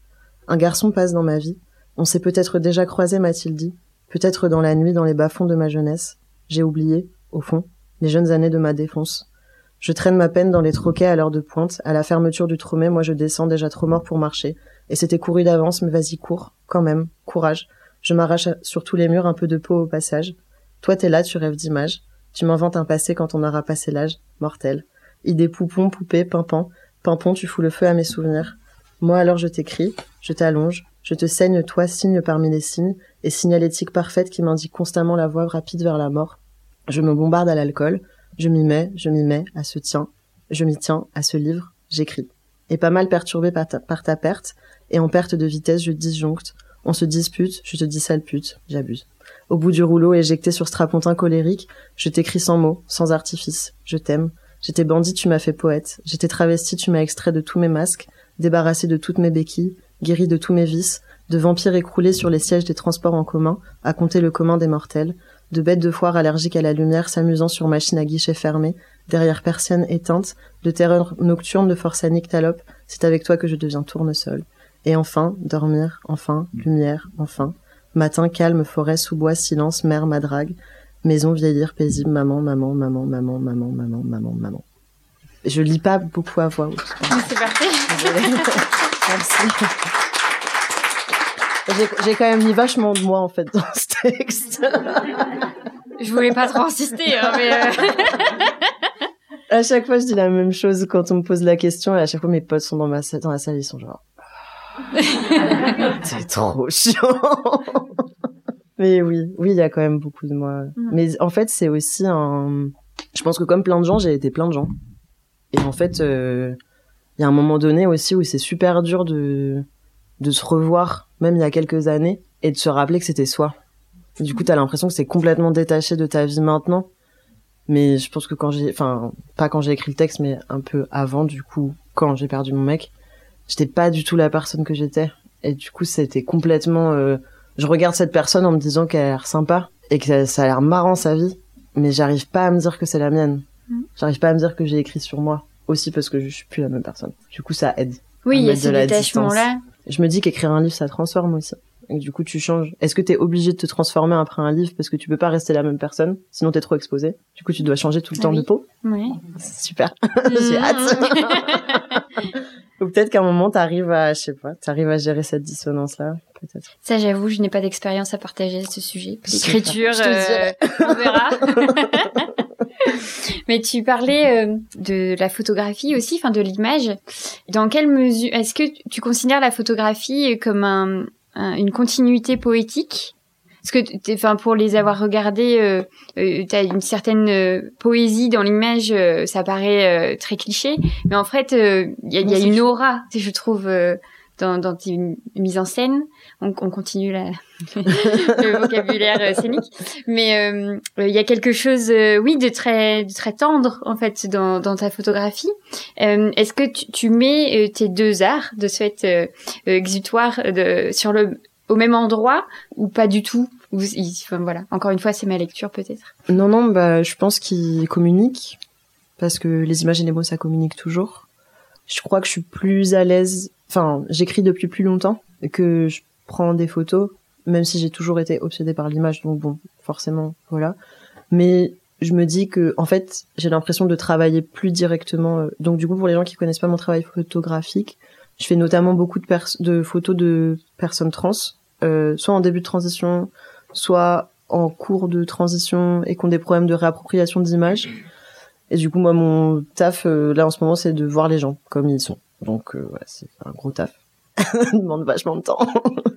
S2: Un garçon passe dans ma vie. On s'est peut-être déjà croisé, m'a-t-il dit. Peut-être dans la nuit, dans les bas-fonds de ma jeunesse. J'ai oublié, au fond, les jeunes années de ma défonce. Je traîne ma peine dans les troquets à l'heure de pointe. À la fermeture du tromé, moi je descends déjà trop mort pour marcher. Et c'était couru d'avance, mais vas-y, cours, quand même, courage. Je m'arrache sur tous les murs un peu de peau au passage. Toi, t'es là, tu rêves d'images. Tu m'inventes un passé quand on aura passé l'âge. Mortel. Idée poupon, poupée, pimpant. Pimpon, tu fous le feu à mes souvenirs. Moi alors je t'écris, je t'allonge, je te saigne toi signe parmi les signes, et signalétique parfaite qui m'indique constamment la voie rapide vers la mort. Je me bombarde à l'alcool, je m'y mets, je m'y mets, à ce tien, je m'y tiens, à ce livre, j'écris. Et pas mal perturbé par ta, perte, et en perte de vitesse, je disjoncte, on se dispute, je te dis sale j'abuse. Au bout du rouleau, éjecté sur strapontin colérique, je t'écris sans mots, sans artifice. Je t'aime. J'étais bandit, tu m'as fait poète. J'étais travesti, tu m'as extrait de tous mes masques, débarrassé de toutes mes béquilles, guéri de tous mes vices, de vampires écroulés sur les sièges des transports en commun, à compter le commun des mortels, de bêtes de foire allergiques à la lumière s'amusant sur machine à guichet fermé, derrière persiennes éteintes, de terreur nocturne de force nyctalope, c'est avec toi que je deviens tournesol. Et enfin, dormir, enfin, lumière, enfin. Matin, calme, forêt, sous-bois, silence, mer, madrague. Maison, vieillir, paisible, maman, maman, maman, maman, maman, maman, maman, maman. Je lis pas beaucoup à voix haute. [LAUGHS]
S1: C'est parfait. [LAUGHS]
S2: Merci. J'ai quand même mis vachement de moi, en fait, dans ce texte.
S1: Je voulais pas trop insister, hein, mais... Euh... [LAUGHS]
S2: à chaque fois, je dis la même chose quand on me pose la question, et à chaque fois, mes potes sont dans, ma, dans la salle, ils sont genre... [LAUGHS] c'est trop chiant. Mais oui, oui, il y a quand même beaucoup de moi. Mm. Mais en fait, c'est aussi un. Je pense que comme plein de gens, j'ai été plein de gens. Et en fait, euh, il y a un moment donné aussi où c'est super dur de de se revoir, même il y a quelques années, et de se rappeler que c'était soi. du coup, t'as l'impression que c'est complètement détaché de ta vie maintenant. Mais je pense que quand j'ai, enfin, pas quand j'ai écrit le texte, mais un peu avant, du coup, quand j'ai perdu mon mec, j'étais pas du tout la personne que j'étais. Et du coup, c'était complètement. Euh, je regarde cette personne en me disant qu'elle a l'air sympa et que ça, a l'air marrant sa vie, mais j'arrive pas à me dire que c'est la mienne. Mm. J'arrive pas à me dire que j'ai écrit sur moi aussi parce que je suis plus la même personne. Du coup, ça aide.
S1: Oui, il y a ce détachement-là.
S2: Je me dis qu'écrire un livre, ça transforme aussi. Et du coup, tu changes. Est-ce que t'es obligé de te transformer après un livre parce que tu peux pas rester la même personne, sinon t'es trop exposé. Du coup, tu dois changer tout le temps de peau.
S1: Oui.
S2: Super. [LAUGHS] J'ai hâte. [LAUGHS] Ou peut-être qu'à un moment, t'arrives à, je sais pas, t'arrives à gérer cette dissonance-là, peut-être.
S1: Ça, j'avoue, je n'ai pas d'expérience à partager à ce sujet. L'écriture, euh, on verra. [LAUGHS] [LAUGHS] Mais tu parlais euh, de la photographie aussi, enfin de l'image. Dans quelle mesure, est-ce que tu considères la photographie comme un, une continuité poétique? Parce que enfin pour les avoir regardés euh, euh tu as une certaine euh, poésie dans l'image euh, ça paraît très cliché. Mais en fait il y a, y a une aura je trouve dans, dans tes mises en scène on, on continue [LAUGHS] le vocabulaire scénique mais il y a quelque chose oui de très tendre en fait dans, ta photographie est-ce que tu, mets tes deux arts de ce fait exutoire sur le au même endroit ou pas du tout voilà. Encore une fois, c'est ma lecture peut-être.
S2: Non, non, bah, je pense qu'ils communiquent parce que les images et les mots, ça communique toujours. Je crois que je suis plus à l'aise. Enfin, j'écris depuis plus longtemps que je prends des photos, même si j'ai toujours été obsédée par l'image. Donc bon, forcément, voilà. Mais je me dis que, en fait, j'ai l'impression de travailler plus directement. Euh, donc du coup, pour les gens qui connaissent pas mon travail photographique, je fais notamment beaucoup de, de photos de personnes trans, euh, soit en début de transition, soit en cours de transition et qui ont des problèmes de réappropriation d'images. Et du coup, moi, mon taf, euh, là, en ce moment, c'est de voir les gens comme ils sont. Donc, euh, c'est un gros taf. [LAUGHS] Ça demande vachement de temps.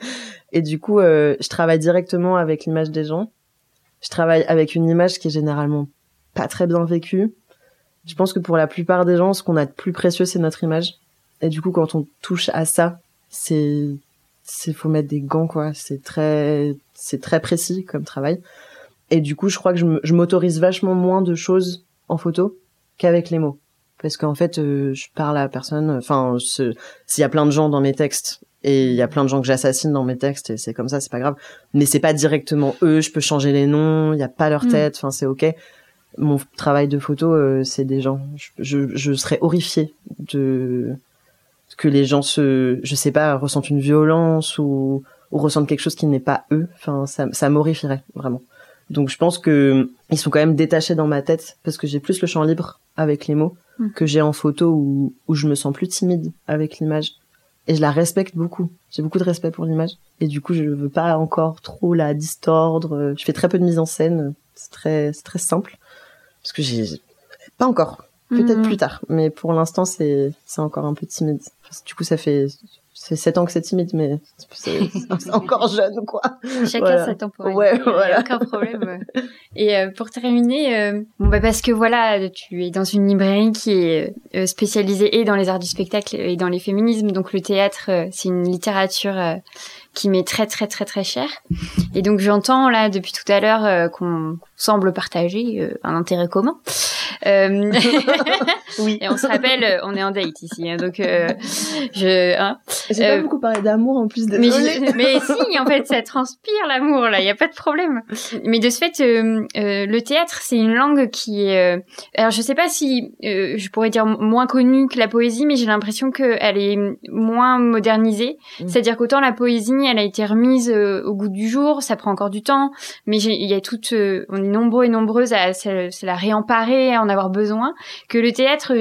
S2: [LAUGHS] et du coup, euh, je travaille directement avec l'image des gens. Je travaille avec une image qui est généralement pas très bien vécue. Je pense que pour la plupart des gens, ce qu'on a de plus précieux, c'est notre image. Et du coup, quand on touche à ça, c'est, c'est faut mettre des gants, quoi. C'est très, c'est très précis comme travail. Et du coup, je crois que je m'autorise vachement moins de choses en photo qu'avec les mots. Parce qu'en fait, euh, je parle à personne. Enfin, s'il y a plein de gens dans mes textes et il y a plein de gens que j'assassine dans mes textes et c'est comme ça, c'est pas grave. Mais c'est pas directement eux. Je peux changer les noms. Il y a pas leur mm. tête. Enfin, c'est ok. Mon travail de photo, euh, c'est des gens. Je, je, serais horrifiée de que les gens se, je sais pas, ressentent une violence ou ou ressentent quelque chose qui n'est pas eux. Enfin, ça, ça m'horrifierait vraiment. Donc je pense que ils sont quand même détachés dans ma tête parce que j'ai plus le champ libre avec les mots
S1: Mm.
S2: que j'ai en photo où, où je me sens plus timide avec l'image. Et je la respecte beaucoup. J'ai beaucoup de respect pour l'image. Et du coup, je veux pas encore trop la distordre. Je fais très peu de mise en scène. C'est très, c'est très simple. Parce que j'ai, pas encore. Peut-être
S1: Mhm.
S2: plus tard. Mais pour l'instant, c'est, c'est encore un peu timide. Enfin, du coup, ça fait, c'est sept ans que c'est timide, mais c'est, [LAUGHS] encore jeune, quoi.
S1: Chacun
S2: Voilà.
S1: sa temporalité.
S2: Ouais, voilà.
S1: aucun problème. Et euh, pour terminer, euh, bon bah parce que voilà, tu es dans une librairie qui est euh, spécialisée et dans les arts du spectacle et dans les féminismes, donc le théâtre, c'est une littérature qui m'est très très très très chère. Et donc j'entends là depuis tout à l'heure qu'on semble partager un intérêt commun. Euh, [LAUGHS]
S2: Oui.
S1: et on se rappelle, on est en date ici, hein, donc euh, je. Hein,
S2: J'ai
S1: Euh,
S2: pas beaucoup parlé d'amour en plus.
S1: mais,
S2: Désolée.
S1: je- mais [LAUGHS] si, en fait, ça transpire l'amour, là, il y a pas de problème. Mais de ce fait, euh, euh, le théâtre, c'est une langue qui est... euh, alors, je sais pas si euh, je pourrais dire moins connue que la poésie, mais j'ai l'impression qu'elle est moins modernisée.
S2: Mm.
S1: C'est-à-dire qu'autant la poésie, elle a été remise euh, au goût du jour, ça prend encore du temps, mais il y a toutes... euh, on est nombreux et nombreuses à se, se la réemparer, à en avoir besoin, que le théâtre...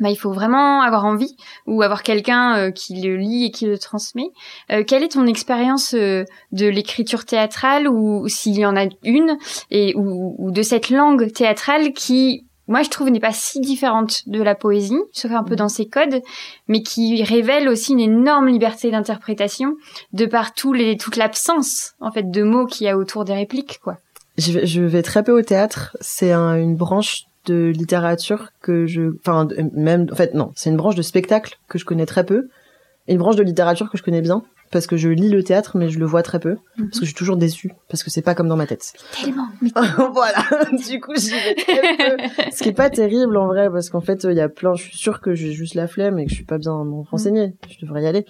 S1: bah, il faut vraiment avoir envie ou avoir quelqu'un euh, qui le lit et qui le transmet. Euh, quelle est ton expérience euh, de l'écriture théâtrale ou s'il y en a une et ou, ou de cette langue théâtrale qui moi je trouve n'est pas si différente de la poésie, sauf un peu dans ses codes, mais qui révèle aussi une énorme liberté d'interprétation de par tous les toute l'absence en fait de mots qu'il y a autour des répliques quoi.
S2: Je vais, je vais très peu au théâtre. C'est un- une branche de littérature que je, enfin même, en fait non, c'est une branche de spectacle que je connais très peu, et une branche de littérature que je connais bien parce que je lis le théâtre mais je le vois très peu
S1: Mhm.
S2: parce que je suis toujours déçue parce que c'est pas comme dans ma tête.
S1: Tellement. [LAUGHS] mais-
S2: voilà. [LAUGHS] du coup, j'y vais très peu. Ce qui est pas terrible en vrai parce qu'en fait, il y a plein. Je suis sûre que j'ai juste la flemme et que je suis pas bien renseignée. Je devrais y aller,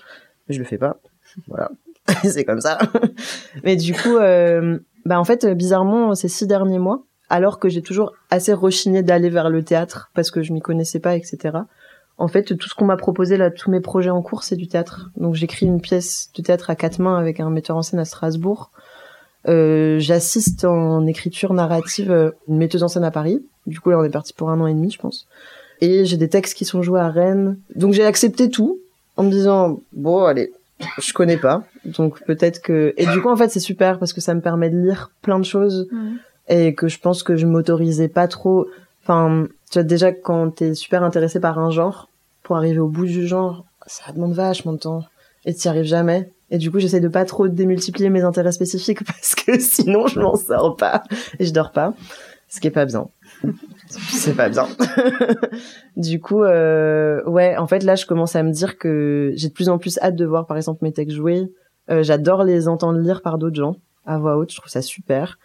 S2: mais je le fais pas. Voilà. [LAUGHS] c'est comme ça. mais du coup, euh, bah en fait, bizarrement, ces six derniers mois, alors que j'ai toujours assez rechigné d'aller vers le théâtre parce que je m'y connaissais pas, etc. En fait, tout ce qu'on m'a proposé là, tous mes projets en cours, c'est du théâtre. Donc, j'écris une pièce de théâtre à quatre mains avec un metteur en scène à Strasbourg. Euh, J'assiste en écriture narrative euh, une metteuse en scène à Paris. Du coup, là, on est parti pour un an et demi, je pense. Et j'ai des textes qui sont joués à Rennes. Donc, j'ai accepté tout en me disant, bon, allez, je connais pas. Donc, peut-être que... Et du coup, en fait, c'est super parce que ça me permet de lire plein de choses. Et que je pense que je m'autorisais pas trop. Enfin, tu vois, déjà, quand t'es super intéressé par un genre, pour arriver au bout du genre, ça demande vachement de temps. Et t'y arrives jamais. Et du coup, j'essaie de pas trop démultiplier mes intérêts spécifiques [LAUGHS] parce que sinon, je m'en sors pas. Et je dors pas. Ce qui est pas bien. [LAUGHS] C'est pas bien. [LAUGHS] du coup, euh, ouais, en fait, là, je commence à me dire que j'ai de plus en plus hâte de voir, par exemple, mes textes joués. Euh, J'adore les entendre lire par d'autres gens à voix haute. Je trouve ça super.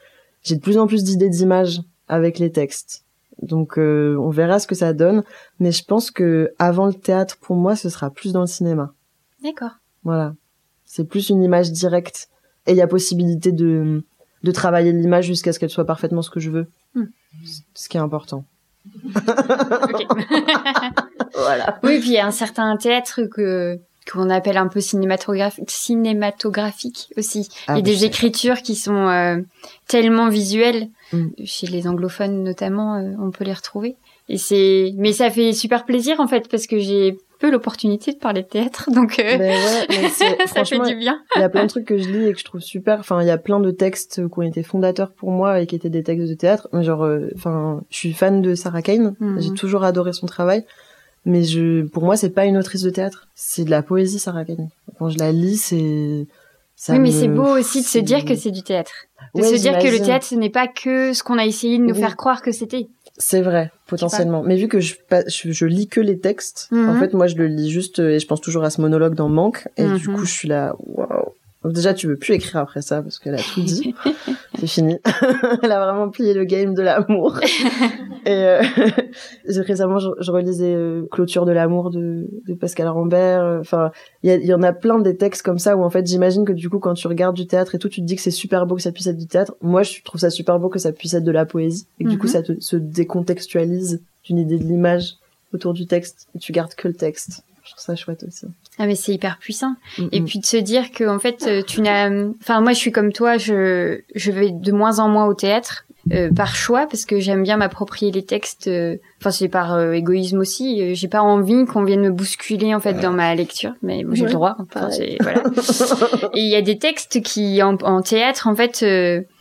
S2: J'ai de plus en plus d'idées d'images avec les textes. Donc, euh, on verra ce que ça donne. Mais je pense que avant le théâtre, pour moi, ce sera plus dans le cinéma.
S1: D'accord.
S2: Voilà. C'est plus une image directe. Et il y a possibilité de, de travailler l'image jusqu'à ce qu'elle soit parfaitement ce que je veux.
S1: Hmm.
S2: Ce qui est important. [LAUGHS] Voilà.
S1: Oui, puis il y a un certain théâtre que qu'on appelle un peu cinématographique, cinématographique aussi.
S2: Ah,
S1: il y a des écritures qui sont euh, tellement visuelles,
S2: Mm.
S1: chez les anglophones notamment, euh, on peut les retrouver. Et c'est, mais ça fait super plaisir en fait parce que j'ai peu l'opportunité de parler de théâtre, [LAUGHS] donc euh,
S2: Mais ouais, mais [LAUGHS]
S1: ça fait du bien.
S2: il y a plein de trucs que je lis et que je trouve super. Enfin, il y a plein de textes qui ont été fondateurs pour moi et qui étaient des textes de théâtre. Mais Genre, euh, enfin, je suis fan de Sarah Kane.
S1: Mhm.
S2: J'ai toujours adoré son travail. Mais je, pour moi, c'est pas une autrice de théâtre. C'est de la poésie, Sarah Kane. Quand je la lis, c'est, ça
S1: oui, mais
S2: me-
S1: c'est beau aussi de se dire que c'est du théâtre. De
S2: Ouais,
S1: se dire que le théâtre, ce n'est pas que ce qu'on a essayé de nous
S2: Oui.
S1: faire croire que c'était.
S2: C'est vrai, potentiellement. Mais vu que je, je, je lis que les textes,
S1: Mhm.
S2: en fait, moi, je le lis juste euh, et je pense toujours à ce monologue dans Manque. Et du
S1: Mhm.
S2: coup, je suis là, waouh. Donc déjà, tu veux plus écrire après ça parce qu'elle a tout dit. [LAUGHS] C'est fini. [LAUGHS] Elle a vraiment plié le game de l'amour. [LAUGHS] et euh, récemment, je, je relisais euh, Clôture de l'amour de, de Pascal Rambert. Enfin, il y, a- il y en a plein des textes comme ça où en fait, j'imagine que du coup, quand tu regardes du théâtre et tout, tu te dis que c'est super beau que ça puisse être du théâtre. Moi, je trouve ça super beau que ça puisse être de la poésie et que du coup,
S1: Mhm.
S2: ça te, se décontextualise d'une idée de l'image autour du texte et tu gardes que le texte. Je trouve ça chouette aussi.
S1: Ah mais c'est hyper puissant. Et puis de se dire que en fait euh, tu n'as, enfin moi je suis comme toi, je je vais de moins en moins au théâtre. Euh, par choix parce que j'aime bien m'approprier les textes euh, enfin c'est par euh, égoïsme aussi j'ai pas envie qu'on vienne me bousculer en fait dans ma lecture mais j'ai le droit enfin, voilà. [LAUGHS] et il y a des textes qui en, en théâtre en fait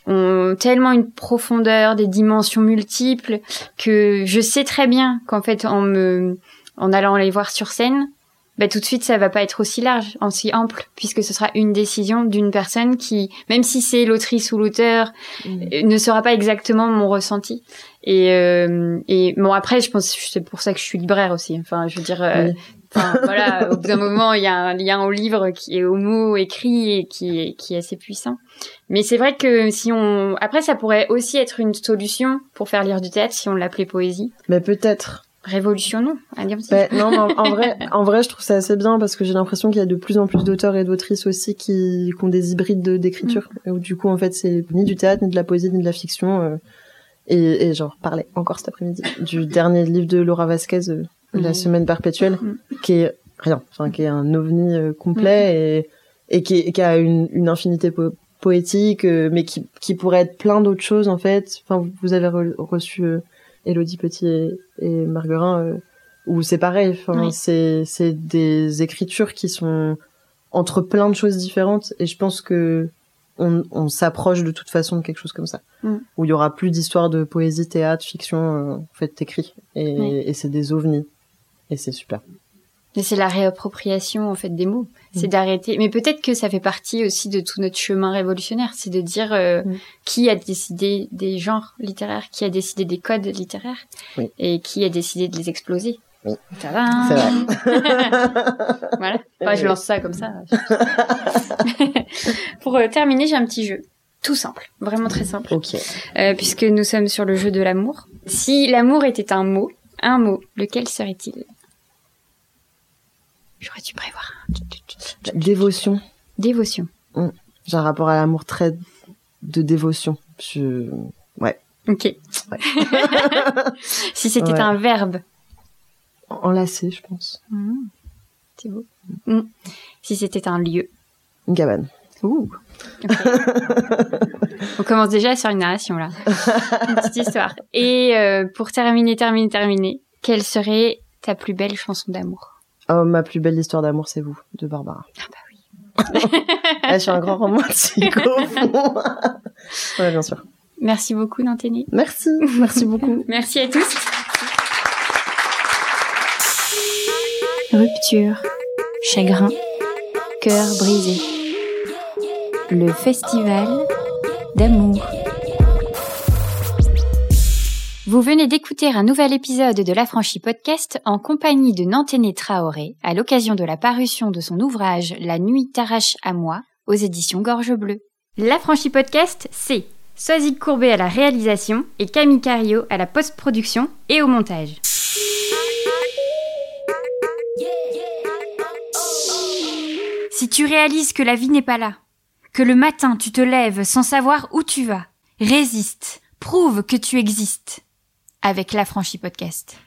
S1: ont tellement une profondeur des dimensions multiples que je sais très bien qu'en fait en me en allant les voir sur scène bah, tout de suite ça va pas être aussi large, aussi ample, puisque ce sera une décision d'une personne qui, même si c'est l'autrice ou l'auteur, mm. euh, ne sera pas exactement mon ressenti. Et, euh, et bon après, je pense c'est pour ça que je suis libraire aussi. Enfin, je veux dire, euh, enfin [LAUGHS] voilà, au bout d'un moment, il y a un lien au livre qui est au mot écrit et qui est qui est assez puissant. Mais c'est vrai que si on, après, ça pourrait aussi être une solution pour faire lire du théâtre si on l'appelait poésie.
S2: Mais peut-être
S1: révolutionnons
S2: ben, non, en, vrai, [LAUGHS] en vrai, je trouve ça assez bien parce que j'ai l'impression qu'il y a de plus en plus d'auteurs et d'autrices aussi qui, qui, ont des hybrides d'écriture. Mm. Où du coup, en fait, c'est ni du théâtre, ni de la poésie, ni de la fiction. Euh, et, et genre, parlais encore cet après-midi du [LAUGHS] dernier livre de Laura Vasquez, euh, La Semaine Perpétuelle, mm. qui est rien, enfin, qui est un ovni euh, complet mm. et, et qui, qui a une, une infinité poétique, mais qui, qui pourrait être plein d'autres choses, en fait. Enfin, vous avez reçu Elodie Petit et, et Marguerin, euh, où c'est pareil. Enfin, c'est c'est des écritures qui sont entre plein de choses différentes, et je pense que on, on s'approche de toute façon de quelque chose comme ça, mm. où il y aura plus d'histoire de poésie, théâtre, fiction, euh, en fait, écrit, et, et c'est des ovnis, et c'est super.
S1: Mais c'est la réappropriation en fait des mots. C'est mm. d'arrêter. Mais peut-être que ça fait partie aussi de tout notre chemin révolutionnaire, c'est de dire euh, mm. qui a décidé des genres littéraires, qui a décidé des codes littéraires, et qui a décidé de les exploser.
S2: Oui.
S1: Ça va. Hein c'est vrai. [LAUGHS] voilà. Enfin, je lance ça comme ça. [LAUGHS] Pour euh, terminer, j'ai un petit jeu. Tout simple, vraiment très simple.
S2: Ok.
S1: Euh, puisque nous sommes sur le jeu de l'amour. Si l'amour était un mot, un mot, lequel serait-il? J'aurais dû prévoir.
S2: Dévotion.
S1: Dévotion.
S2: Mmh. J'ai un rapport à l'amour très de dévotion. Je... Ouais.
S1: Ok. Ouais. [LAUGHS] si c'était un verbe.
S2: Enlacer, je pense.
S1: Mmh. C'est beau. Mmh. Si c'était un lieu.
S2: Une cabane.
S1: Ouh. [LAUGHS] On commence déjà sur une narration là. Une petite histoire. Et euh, pour terminer, terminer, terminer, quelle serait ta plus belle chanson d'amour?
S2: Oh, ma plus belle histoire d'amour, c'est vous, de Barbara.
S1: Ah bah oui. [LAUGHS]
S2: je suis un grand romantique au fond. [LAUGHS] ouais, bien sûr.
S1: Merci beaucoup, Nanténé.
S2: Merci, merci beaucoup. [LAUGHS]
S1: merci à tous. Rupture, chagrin, cœur brisé. Le festival d'amour. Vous venez d'écouter un nouvel épisode de l'Affranchi Podcast en compagnie de Nanténé Traoré à l'occasion de la parution de son ouvrage La nuit t'arrache à moi aux éditions Gorge Bleue. L'Affranchi Podcast, c'est Soazic Courbet à la réalisation et Camille Cario à la post-production et au montage. Si tu réalises que la vie n'est pas là, que le matin tu te lèves sans savoir où tu vas, résiste, prouve que tu existes avec l'Affranchi Podcast.